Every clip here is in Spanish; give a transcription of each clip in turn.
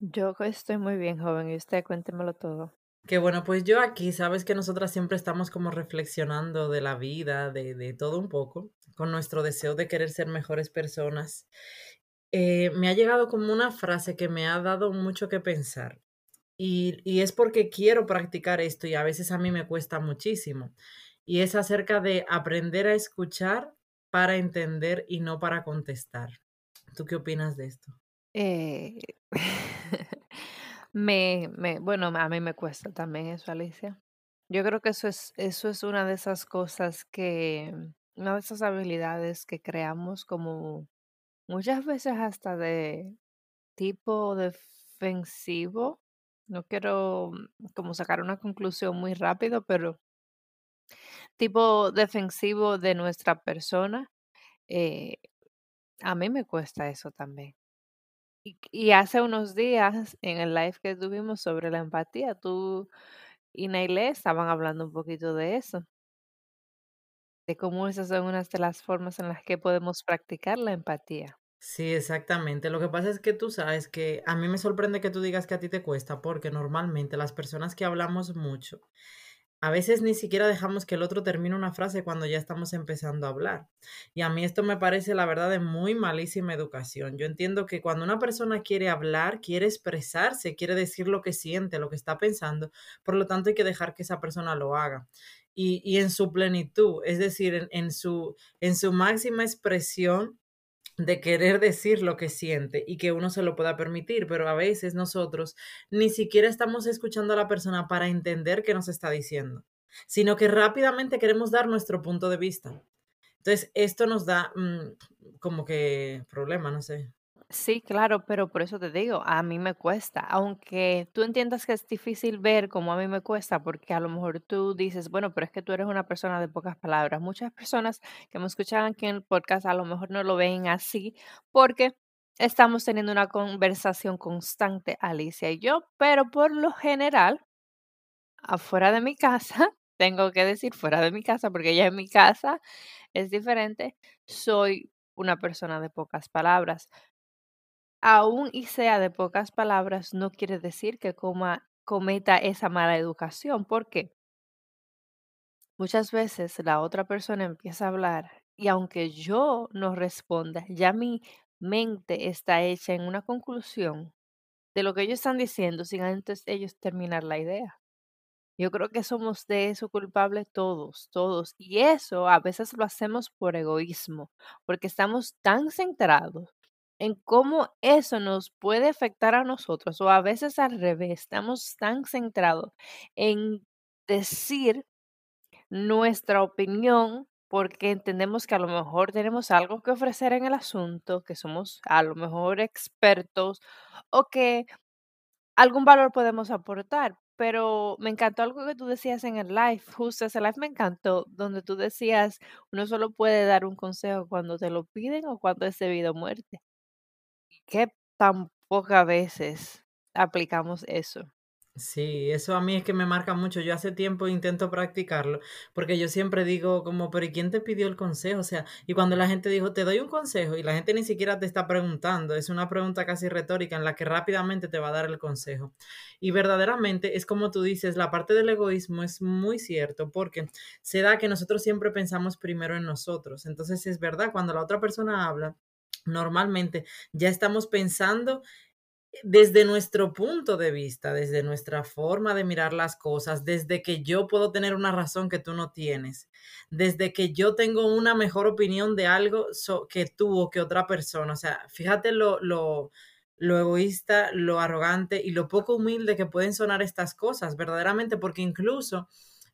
Yo estoy muy bien, joven, y usted cuéntemelo todo. Qué bueno, pues yo aquí, sabes que nosotras siempre estamos como reflexionando de la vida, de, de todo un poco, con nuestro deseo de querer ser mejores personas. Eh, me ha llegado como una frase que me ha dado mucho que pensar. Y, y es porque quiero practicar esto y a veces a mí me cuesta muchísimo. Y es acerca de aprender a escuchar para entender y no para contestar. ¿Tú qué opinas de esto? Eh, Me, me, bueno, a mí me cuesta también eso, Alicia. Yo creo que eso es, eso es una de esas cosas que, una de esas habilidades que creamos como muchas veces hasta de tipo defensivo. No quiero como sacar una conclusión muy rápido, pero tipo defensivo de nuestra persona. Eh, a mí me cuesta eso también. Y, hace unos días, en el live que tuvimos sobre la empatía, tú y Nailé estaban hablando un poquito de eso, de cómo esas son unas de las formas en las que podemos practicar la empatía. Sí, exactamente. Lo que pasa es que tú sabes que a mí me sorprende que tú digas que a ti te cuesta, porque normalmente las personas que hablamos mucho a veces ni siquiera dejamos que el otro termine una frase cuando ya estamos empezando a hablar. Y a mí esto me parece, la verdad, de muy malísima educación. Yo entiendo que cuando una persona quiere hablar, quiere expresarse, quiere decir lo que siente, lo que está pensando, por lo tanto hay que dejar que esa persona lo haga. Y, y en su plenitud, es decir, en, su, en su máxima expresión de querer decir lo que siente y que uno se lo pueda permitir, pero a veces nosotros ni siquiera estamos escuchando a la persona para entender qué nos está diciendo, sino que rápidamente queremos dar nuestro punto de vista. Entonces, esto nos da mm, como que problema, no sé. Sí, claro, pero por eso te digo, a mí me cuesta, aunque tú entiendas que es difícil ver como a mí me cuesta, porque a lo mejor tú dices, bueno, pero es que tú eres una persona de pocas palabras. Muchas personas que me escuchan aquí en el podcast a lo mejor no lo ven así, porque estamos teniendo una conversación constante, Alicia y yo, pero por lo general, afuera de mi casa, tengo que decir fuera de mi casa, porque ya en mi casa es diferente, soy una persona de pocas palabras aún y sea de pocas palabras, no quiere decir que coma, cometa esa mala educación. ¿Por qué? Muchas veces la otra persona empieza a hablar y aunque yo no responda, ya mi mente está hecha en una conclusión de lo que ellos están diciendo sin antes ellos terminar la idea. Yo creo que somos de eso culpables todos, todos. Y eso a veces lo hacemos por egoísmo, porque estamos tan centrados en cómo eso nos puede afectar a nosotros o a veces al revés, estamos tan centrados en decir nuestra opinión porque entendemos que a lo mejor tenemos algo que ofrecer en el asunto, que somos a lo mejor expertos o que algún valor podemos aportar. Pero me encantó algo que tú decías en el live, justo ese live me encantó, donde tú decías, uno solo puede dar un consejo cuando te lo piden o cuando es debido a muerte qué tan pocas veces aplicamos eso. Sí, eso a mí es que me marca mucho. Yo hace tiempo intento practicarlo, porque yo siempre digo como, pero ¿y quién te pidió el consejo? O sea, y cuando la gente dijo, te doy un consejo, y la gente ni siquiera te está preguntando, es una pregunta casi retórica en la que rápidamente te va a dar el consejo. Y verdaderamente es como tú dices, la parte del egoísmo es muy cierto, porque se da que nosotros siempre pensamos primero en nosotros. Entonces es verdad, cuando la otra persona habla, normalmente ya estamos pensando desde nuestro punto de vista, desde nuestra forma de mirar las cosas, desde que yo puedo tener una razón que tú no tienes, desde que yo tengo una mejor opinión de algo que tú o que otra persona. O sea, fíjate lo, lo, lo egoísta, lo arrogante y lo poco humilde que pueden sonar estas cosas, verdaderamente, porque incluso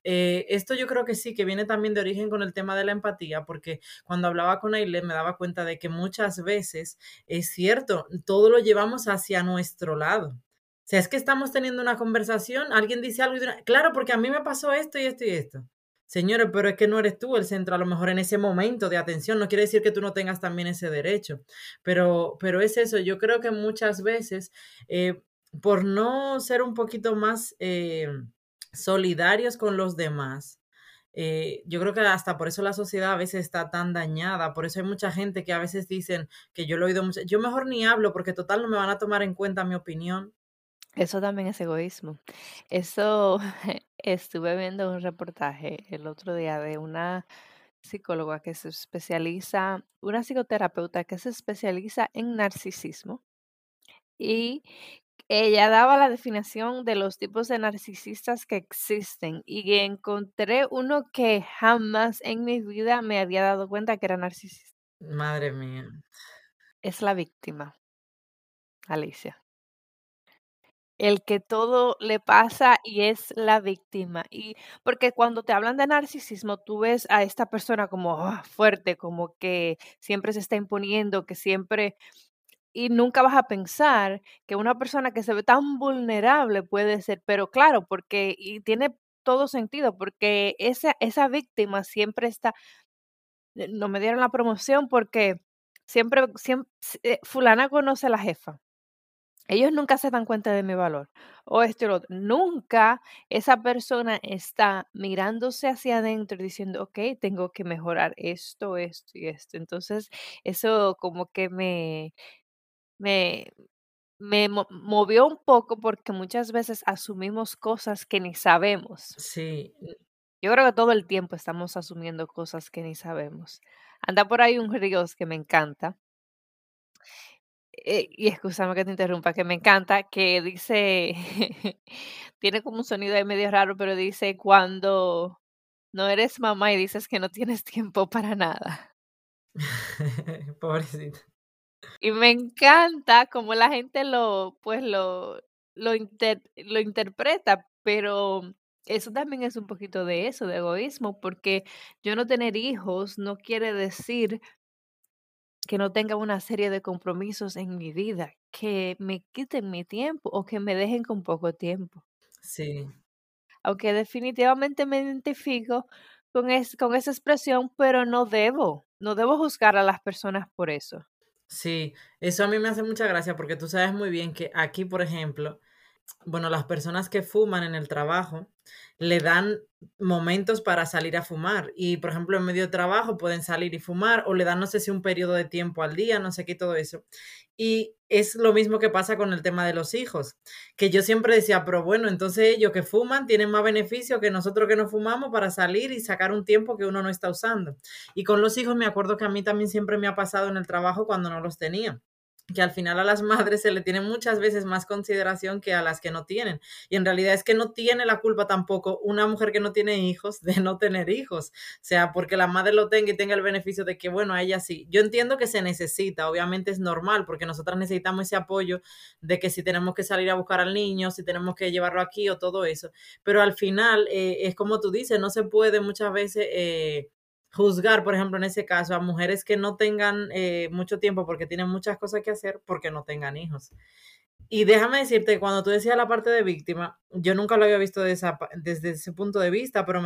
eh, esto yo creo que sí, que viene también de origen con el tema de la empatía, porque cuando hablaba con Aile me daba cuenta de que muchas veces es cierto, todo lo llevamos hacia nuestro lado. O sea, es que estamos teniendo una conversación, alguien dice algo y claro, porque a mí me pasó esto y esto y esto. Señores, pero es que no eres tú el centro, a lo mejor en ese momento de atención, no quiere decir que tú no tengas también ese derecho, pero, pero es eso, yo creo que muchas veces, eh, por no ser un poquito más eh, solidarios con los demás, eh, yo creo que hasta por eso la sociedad a veces está tan dañada, por eso hay mucha gente que a veces dicen que yo lo he oído mucho, yo mejor ni hablo porque total no me van a tomar en cuenta mi opinión. Eso también es egoísmo. Eso estuve viendo un reportaje el otro día de una psicóloga que se especializa, una psicoterapeuta que se especializa en narcisismo y ella daba la definición de los tipos de narcisistas que existen y encontré uno que jamás en mi vida me había dado cuenta que era narcisista. Madre mía. Es la víctima, Alicia. El que todo le pasa y es la víctima. Y porque cuando te hablan de narcisismo, tú ves a esta persona como ah, fuerte, como que siempre se está imponiendo, que siempre y nunca vas a pensar que una persona que se ve tan vulnerable puede ser, pero claro, porque y tiene todo sentido, porque esa, esa víctima siempre está, eh, no me dieron la promoción porque siempre, siempre eh, fulana conoce a la jefa. Ellos nunca se dan cuenta de mi valor. O esto y lo otro. Nunca esa persona está mirándose hacia adentro y diciendo, ok, tengo que mejorar esto, esto y esto. Entonces, eso como que me, me, me movió un poco porque muchas veces asumimos cosas que ni sabemos. Sí. Yo creo que todo el tiempo estamos asumiendo cosas que ni sabemos. Anda por ahí un río que me encanta. Eh, y escúchame que te interrumpa, que me encanta, que dice, tiene como un sonido ahí medio raro, pero dice cuando no eres mamá y dices que no tienes tiempo para nada. Pobrecita. Y me encanta cómo la gente lo, pues lo, lo, lo interpreta, pero eso también es un poquito de eso, de egoísmo, porque yo no tener hijos no quiere decir que no tenga una serie de compromisos en mi vida, que me quiten mi tiempo o que me dejen con poco tiempo. Sí. Aunque definitivamente me identifico con, es, con esa expresión, pero no debo, no debo juzgar a las personas por eso. Sí, eso a mí me hace mucha gracia porque tú sabes muy bien que aquí, por ejemplo, bueno, las personas que fuman en el trabajo le dan momentos para salir a fumar y, por ejemplo, en medio de trabajo pueden salir y fumar o le dan, no sé si un periodo de tiempo al día, no sé qué, todo eso. Y es lo mismo que pasa con el tema de los hijos, que yo siempre decía, pero bueno, entonces ellos que fuman tienen más beneficio que nosotros que no fumamos para salir y sacar un tiempo que uno no está usando. Y con los hijos me acuerdo que a mí también siempre me ha pasado en el trabajo cuando no los tenía que al final a las madres se le tiene muchas veces más consideración que a las que no tienen. Y en realidad es que no tiene la culpa tampoco una mujer que no tiene hijos de no tener hijos. O sea, porque la madre lo tenga y tenga el beneficio de que, bueno, a ella sí. Yo entiendo que se necesita, obviamente es normal, porque nosotras necesitamos ese apoyo de que si tenemos que salir a buscar al niño, si tenemos que llevarlo aquí o todo eso. Pero al final, eh, es como tú dices, no se puede muchas veces... Eh, juzgar, por ejemplo, en ese caso, a mujeres que no tengan eh, mucho tiempo porque tienen muchas cosas que hacer porque no tengan hijos. Y déjame decirte, cuando tú decías la parte de víctima, yo nunca lo había visto desde ese punto de vista, pero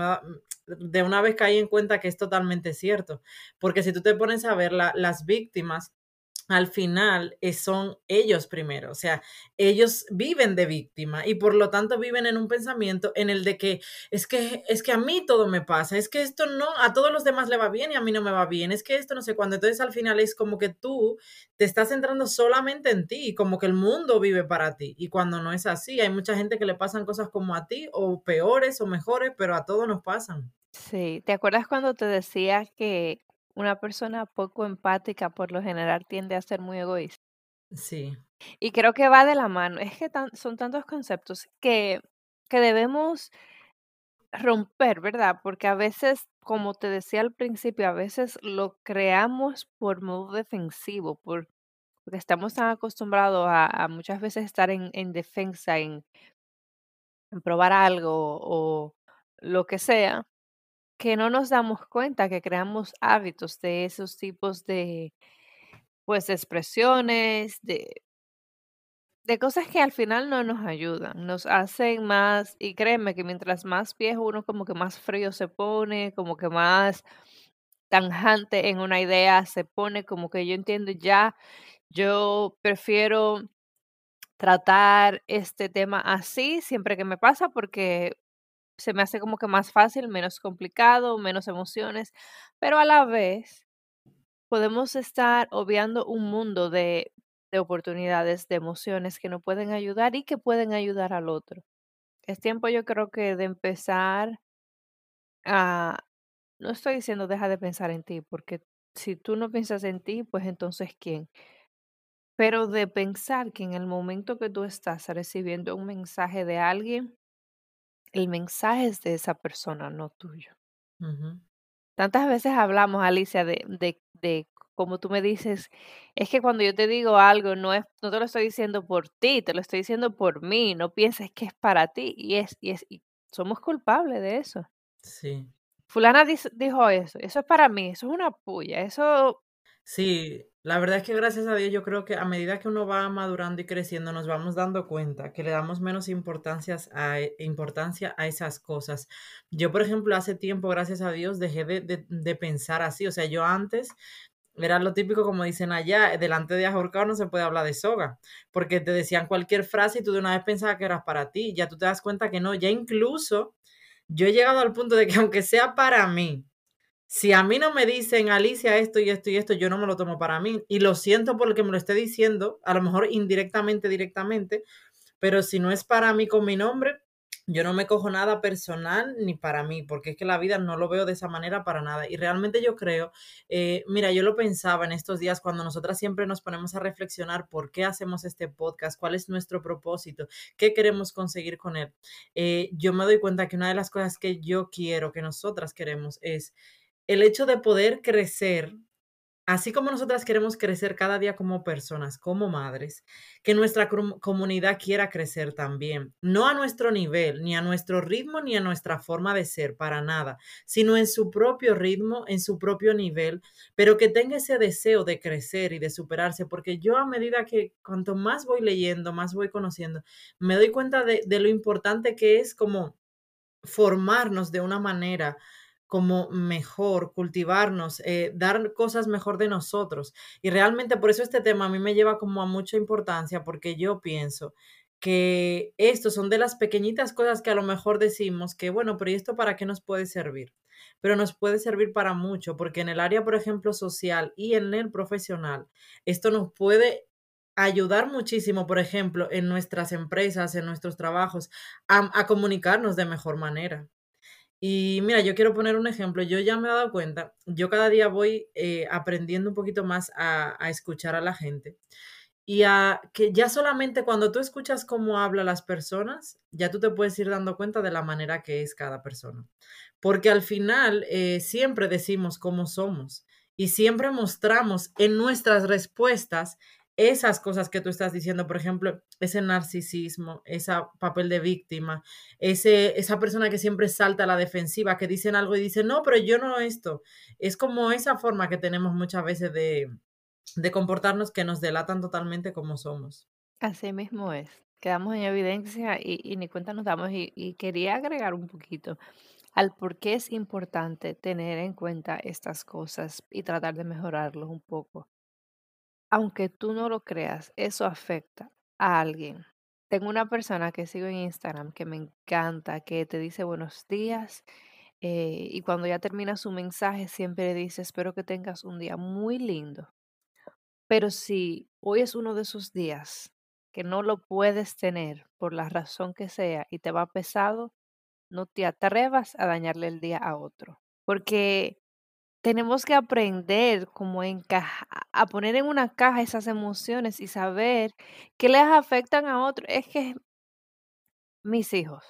de una vez caí en cuenta que es totalmente cierto. Porque si tú te pones a ver las víctimas, al final eh, son ellos primero, o sea, ellos viven de víctima y por lo tanto viven en un pensamiento en el de que es que es que a mí todo me pasa, es que esto no a todos los demás le va bien y a mí no me va bien, es que esto no sé cuándo, entonces al final es como que tú te estás centrando solamente en ti, como que el mundo vive para ti y cuando no es así, hay mucha gente que le pasan cosas como a ti o peores o mejores, pero a todos nos pasan. Sí, ¿te acuerdas cuando te decía que una persona poco empática por lo general tiende a ser muy egoísta. Sí. Y creo que va de la mano. Es que son tantos conceptos que, que debemos romper, ¿verdad? Porque a veces, como te decía al principio, a veces lo creamos por modo defensivo, por, porque estamos tan acostumbrados a, muchas veces estar en, en defensa, en, en probar algo o lo que sea, que no nos damos cuenta que creamos hábitos de esos tipos de, pues, expresiones, de, de cosas que al final no nos ayudan, nos hacen más, y créeme que mientras más viejo uno como que más frío se pone, como que más tanjante en una idea se pone, como que yo entiendo ya, yo prefiero tratar este tema así siempre que me pasa porque se me hace como que más fácil, menos complicado, menos emociones, pero a la vez podemos estar obviando un mundo de, de oportunidades, de emociones que nos pueden ayudar y que pueden ayudar al otro. Es tiempo yo creo que de empezar a, no estoy diciendo deja de pensar en ti, porque si tú no piensas en ti, pues entonces ¿quién? Pero de pensar que en el momento que tú estás recibiendo un mensaje de alguien, el mensaje es de esa persona, no tuyo. Tantas veces hablamos, Alicia, de, de, de como tú me dices, es que cuando yo te digo algo, no es, no te lo estoy diciendo por ti, te lo estoy diciendo por mí, no pienses que es para ti, y es, y es, y somos culpables de eso. Sí. Fulana dijo eso, eso es para mí, eso es una puya, eso, Sí, la verdad es que gracias a Dios yo creo que a medida que uno va madurando y creciendo nos vamos dando cuenta que le damos menos importancias a, e- importancia a esas cosas. Yo, por ejemplo, hace tiempo, gracias a Dios, dejé de, de- de pensar así. O sea, yo antes era lo típico, como dicen allá, delante de ahorcado no se puede hablar de soga, porque te decían cualquier frase y tú de una vez pensabas que era para ti. Ya tú te das cuenta que no, ya incluso yo he llegado al punto de que aunque sea para mí, si a mí no me dicen, Alicia, esto y esto y esto, yo no me lo tomo para mí. Y lo siento por el que me lo esté diciendo, a lo mejor indirectamente, directamente, pero si no es para mí con mi nombre, yo no me cojo nada personal ni para mí, porque es que la vida no lo veo de esa manera para nada. Y realmente yo creo, eh, mira, yo lo pensaba en estos días cuando nosotras siempre nos ponemos a reflexionar por qué hacemos este podcast, cuál es nuestro propósito, qué queremos conseguir con él. Eh, yo me doy cuenta que una de las cosas que yo quiero, que nosotras queremos, es el hecho de poder crecer, así como nosotras queremos crecer cada día como personas, como madres, que nuestra comunidad quiera crecer también, no a nuestro nivel, ni a nuestro ritmo, ni a nuestra forma de ser, para nada, sino en su propio ritmo, en su propio nivel, pero que tenga ese deseo de crecer y de superarse, porque yo a medida que cuanto más voy leyendo, más voy conociendo, me doy cuenta de, de lo importante que es como formarnos de una manera como mejor, cultivarnos, eh, dar cosas mejor de nosotros. Y realmente por eso este tema a mí me lleva como a mucha importancia, porque yo pienso que estos son de las pequeñitas cosas que a lo mejor decimos que, bueno, pero ¿y esto para qué nos puede servir? Pero nos puede servir para mucho, porque en el área, por ejemplo, social y en el profesional, esto nos puede ayudar muchísimo, por ejemplo, en nuestras empresas, en nuestros trabajos, a, a comunicarnos de mejor manera. Y mira, yo quiero poner un ejemplo. Yo ya me he dado cuenta, yo cada día voy eh, aprendiendo un poquito más a, escuchar a la gente y a que ya solamente cuando tú escuchas cómo hablan las personas, ya tú te puedes ir dando cuenta de la manera que es cada persona. Porque al final eh, siempre decimos cómo somos y siempre mostramos en nuestras respuestas esas cosas que tú estás diciendo, por ejemplo, ese narcisismo, ese papel de víctima, ese, esa persona que siempre salta a la defensiva, que dicen algo y dicen, no, pero yo no esto. Es como esa forma que tenemos muchas veces de, de comportarnos que nos delatan totalmente como somos. así mismo es. Quedamos en evidencia y, ni cuenta nos damos. Y, y quería agregar un poquito al por qué es importante tener en cuenta estas cosas y tratar de mejorarlos un poco. Aunque tú no lo creas, eso afecta a alguien. Tengo una persona que sigo en Instagram que me encanta, que te dice buenos días eh, y cuando ya termina su mensaje siempre dice espero que tengas un día muy lindo. Pero si hoy es uno de esos días que no lo puedes tener por la razón que sea y te va pesado, no te atrevas a dañarle el día a otro. Porque tenemos que aprender como encaja a poner en una caja esas emociones y saber que les afectan a otros. Es que mis hijos,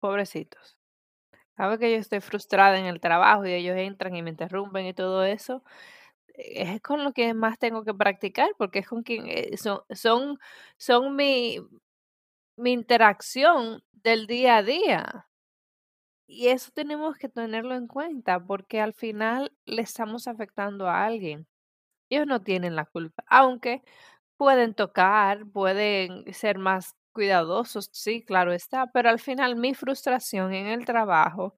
pobrecitos, saben que yo estoy frustrada en el trabajo y ellos entran y me interrumpen y todo eso. Es con lo que más tengo que practicar porque es con quien eh, son, son, son mi, mi interacción del día a día. Y eso tenemos que tenerlo en cuenta porque al final le estamos afectando a alguien. Ellos no tienen la culpa, aunque Pueden tocar, pueden ser más cuidadosos, sí, claro está, pero al final mi frustración en el trabajo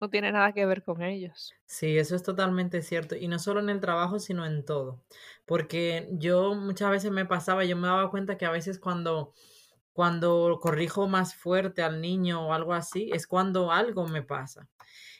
no tiene nada que ver con ellos. Sí, eso es totalmente cierto. Y no solo en el trabajo, sino en todo. Porque yo muchas veces me pasaba, yo me daba cuenta que a veces cuando, cuando corrijo más fuerte al niño o algo así, es cuando algo me pasa.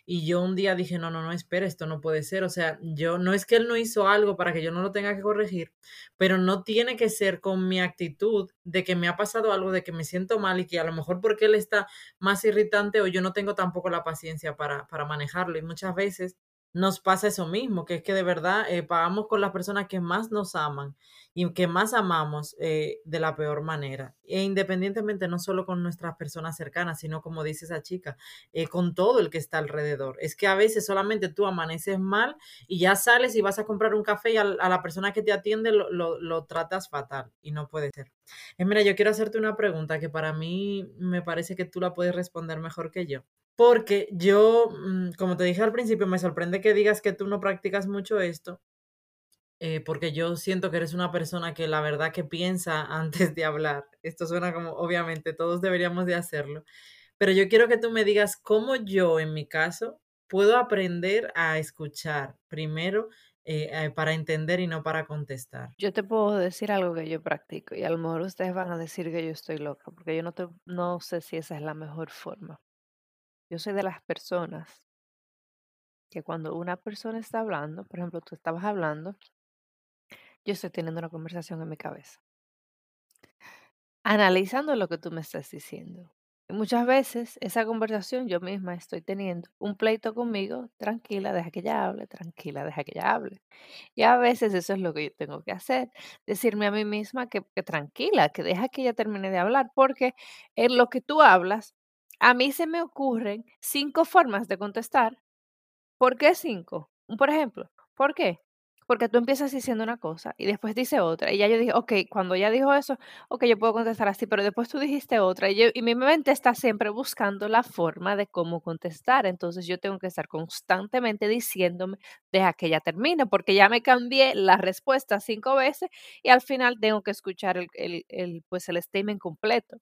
Y yo un día dije, no, no, no, espera, esto no puede ser. O sea, yo no es que él no hizo algo para que yo no lo tenga que corregir, pero no tiene que ser con mi actitud de que me ha pasado algo, de que me siento mal y que a lo mejor porque él está más irritante o yo no tengo tampoco la paciencia para, para manejarlo. Y muchas veces nos pasa eso mismo, que es que de verdad eh, pagamos con las personas que más nos aman y que más amamos eh, de la peor manera. E independientemente, no solo con nuestras personas cercanas, sino como dice esa chica, eh, con todo el que está alrededor. Es que a veces solamente tú amaneces mal y ya sales y vas a comprar un café y a, la persona que te atiende lo, lo, tratas fatal y no puede ser. Mira, yo quiero hacerte una pregunta que para mí me parece que tú la puedes responder mejor que yo. Porque yo, mm, como te dije al principio, me sorprende que digas que tú no practicas mucho esto, eh, porque yo siento que eres una persona que la verdad que piensa antes de hablar. Esto suena como, obviamente, todos deberíamos de hacerlo. Pero yo quiero que tú me digas cómo yo, en mi caso, puedo aprender a escuchar primero eh, eh, para entender y no para contestar. Yo te puedo decir algo que yo practico y a lo mejor ustedes van a decir que yo estoy loca, porque yo no, te, no sé si esa es la mejor forma. Yo soy de las personas que cuando una persona está hablando, por ejemplo, tú estabas hablando, yo estoy teniendo una conversación en mi cabeza, analizando lo que tú me estás diciendo. Y muchas veces esa conversación yo misma estoy teniendo un pleito conmigo, tranquila, deja que ella hable, tranquila, deja que ella hable. Y a veces eso es lo que yo tengo que hacer, decirme a mí misma que, que tranquila, que deja que ella termine de hablar, porque en lo que tú hablas, a mí se me ocurren cinco formas de contestar. ¿Por qué cinco? Por ejemplo, ¿por qué? Porque tú empiezas diciendo una cosa y después dice otra. Y ya yo dije, ok, cuando ella dijo eso, ok, yo puedo contestar así, pero después tú dijiste otra. Y, mi mente está siempre buscando la forma de cómo contestar. Entonces yo tengo que estar constantemente diciéndome, deja que ella termine, porque ya me cambié la respuesta cinco veces y al final tengo que escuchar el, el pues el statement completo.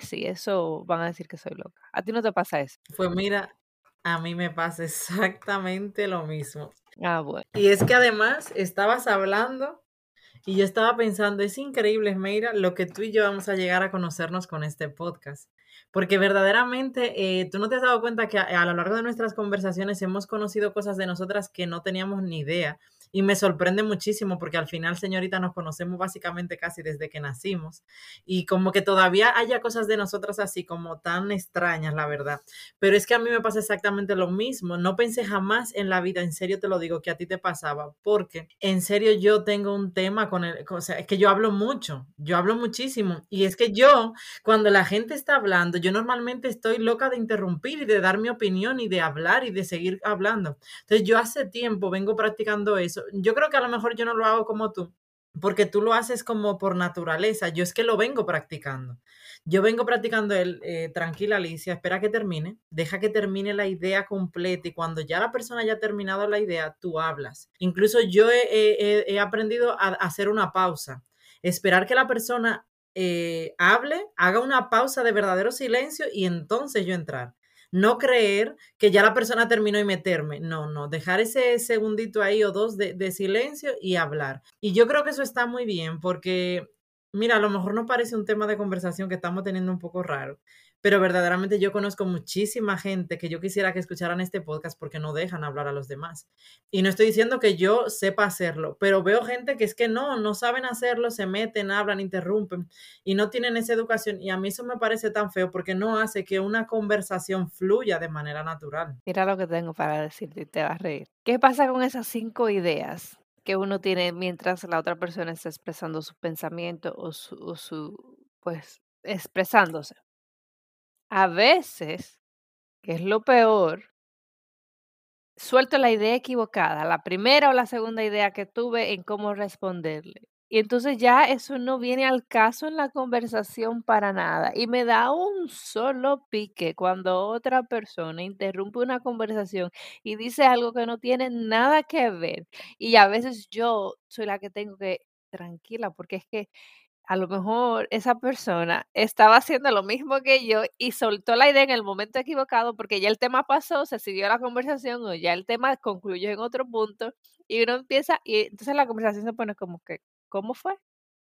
Sí, eso van a decir que soy loca. ¿A ti no te pasa eso? Pues mira, a mí me pasa exactamente lo mismo. Ah, bueno. Y es que además estabas hablando y yo estaba pensando, es increíble, Meira, lo que tú y yo vamos a llegar a conocernos con este podcast. Porque verdaderamente eh, tú no te has dado cuenta que a, a, lo largo de nuestras conversaciones hemos conocido cosas de nosotras que no teníamos ni idea. Y me sorprende muchísimo porque al final, señorita, nos conocemos básicamente casi desde que nacimos. Y como que todavía haya cosas de nosotras así como tan extrañas, la verdad. Pero es que a mí me pasa exactamente lo mismo. No pensé jamás en la vida, en serio te lo digo, que a ti te pasaba. Porque en serio yo tengo un tema con el... O sea, es que yo hablo mucho, yo hablo muchísimo. Y es que yo, cuando la gente está hablando, yo normalmente estoy loca de interrumpir y de dar mi opinión y de hablar y de seguir hablando. Entonces yo hace tiempo vengo practicando eso yo creo que a lo mejor yo no lo hago como tú, porque tú lo haces como por naturaleza. Yo es que lo vengo practicando. Yo vengo practicando el eh, tranquila Alicia, espera que termine, deja que termine la idea completa y cuando ya la persona haya terminado la idea, tú hablas. Incluso yo he, aprendido a hacer una pausa, esperar que la persona eh, hable, haga una pausa de verdadero silencio y entonces yo entrar. No creer que ya la persona terminó y meterme. No, no, dejar ese segundito ahí o dos de, de silencio y hablar. Y yo creo que eso está muy bien porque, mira, a lo mejor no parece un tema de conversación que estamos teniendo un poco raro, pero verdaderamente yo conozco muchísima gente que yo quisiera que escucharan este podcast porque no dejan hablar a los demás. Y no estoy diciendo que yo sepa hacerlo, pero veo gente que es que no, no saben hacerlo, se meten, hablan, interrumpen y no tienen esa educación. Y a mí eso me parece tan feo porque no hace que una conversación fluya de manera natural. Mira lo que tengo para decirte y te vas a reír. ¿Qué pasa con esas cinco ideas que uno tiene mientras la otra persona está expresando su pensamiento o su, o su pues, expresándose? A veces, que es lo peor, suelto la idea equivocada, la primera o la segunda idea que tuve en cómo responderle. Y entonces ya eso no viene al caso en la conversación para nada. Y me da un solo pique cuando otra persona interrumpe una conversación y dice algo que no tiene nada que ver. Y a veces yo soy la que tengo que tranquila, porque es que a lo mejor esa persona estaba haciendo lo mismo que yo y soltó la idea en el momento equivocado porque ya el tema pasó, se siguió la conversación o ya el tema concluyó en otro punto y uno empieza y entonces la conversación se pone como que, ¿cómo fue?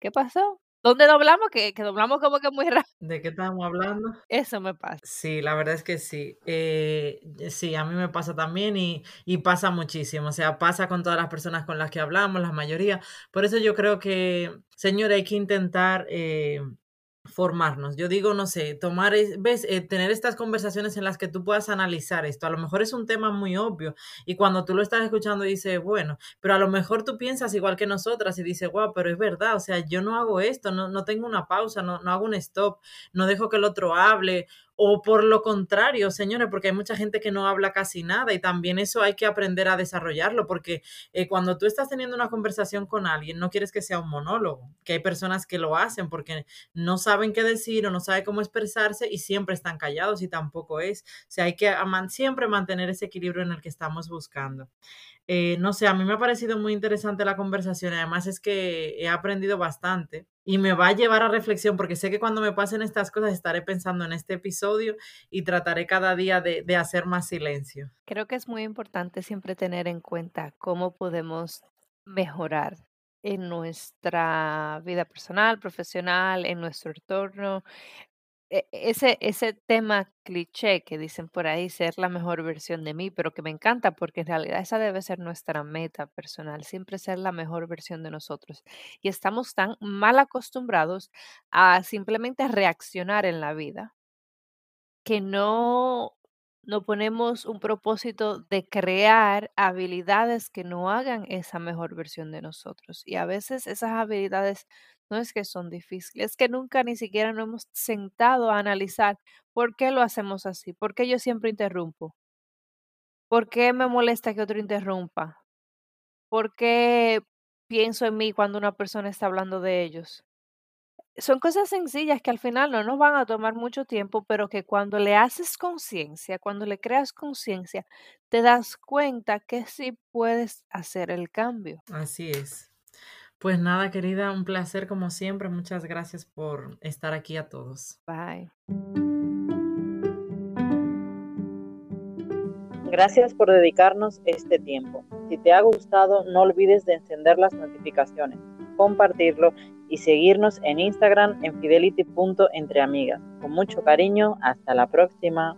¿Qué pasó? ¿Dónde doblamos? Que, que doblamos como que muy rápido. ¿De qué estamos hablando? Eso me pasa. Sí, la verdad es que sí. Eh, sí, a mí me pasa también y, y pasa muchísimo. O sea, pasa con todas las personas con las que hablamos, la mayoría. Por eso yo creo que, señor, hay que intentar eh, formarnos. Yo digo, no sé, tomar, ves, eh, tener estas conversaciones en las que tú puedas analizar esto. A lo mejor es un tema muy obvio y cuando tú lo estás escuchando dices, bueno, pero a lo mejor tú piensas igual que nosotras y dices, wow, pero es verdad, o sea, yo no hago esto, no, no tengo una pausa, no, no hago un stop, no dejo que el otro hable o por lo contrario, señores, porque hay mucha gente que no habla casi nada y también eso hay que aprender a desarrollarlo, porque eh, cuando tú estás teniendo una conversación con alguien, no quieres que sea un monólogo, que hay personas que lo hacen porque no saben qué decir o no saben cómo expresarse y siempre están callados y tampoco es. O sea, hay que siempre mantener ese equilibrio en el que estamos buscando. Eh, no sé, a mí me ha parecido muy interesante la conversación. Además es que he aprendido bastante y me va a llevar a reflexión porque sé que cuando me pasen estas cosas estaré pensando en este episodio y trataré cada día de, de hacer más silencio. Creo que es muy importante siempre tener en cuenta cómo podemos mejorar en nuestra vida personal, profesional, en nuestro entorno, ese ese tema cliché que dicen por ahí, ser la mejor versión de mí, pero que me encanta porque en realidad esa debe ser nuestra meta personal, siempre ser la mejor versión de nosotros. Y estamos tan mal acostumbrados a simplemente reaccionar en la vida que no no ponemos un propósito de crear habilidades que no hagan esa mejor versión de nosotros. Y a veces esas habilidades no es que son difíciles, es que nunca ni siquiera nos hemos sentado a analizar por qué lo hacemos así, por qué yo siempre interrumpo, por qué me molesta que otro interrumpa, por qué pienso en mí cuando una persona está hablando de ellos. Son cosas sencillas que al final no nos van a tomar mucho tiempo, pero que cuando le haces conciencia, cuando le creas conciencia, te das cuenta que sí puedes hacer el cambio. Así es. Pues nada, querida, un placer como siempre. Muchas gracias por estar aquí a todos. Bye. Gracias por dedicarnos este tiempo. Si te ha gustado, no olvides de encender las notificaciones, compartirlo y seguirnos en Instagram en fidelity.entreamigas. Con mucho cariño, hasta la próxima.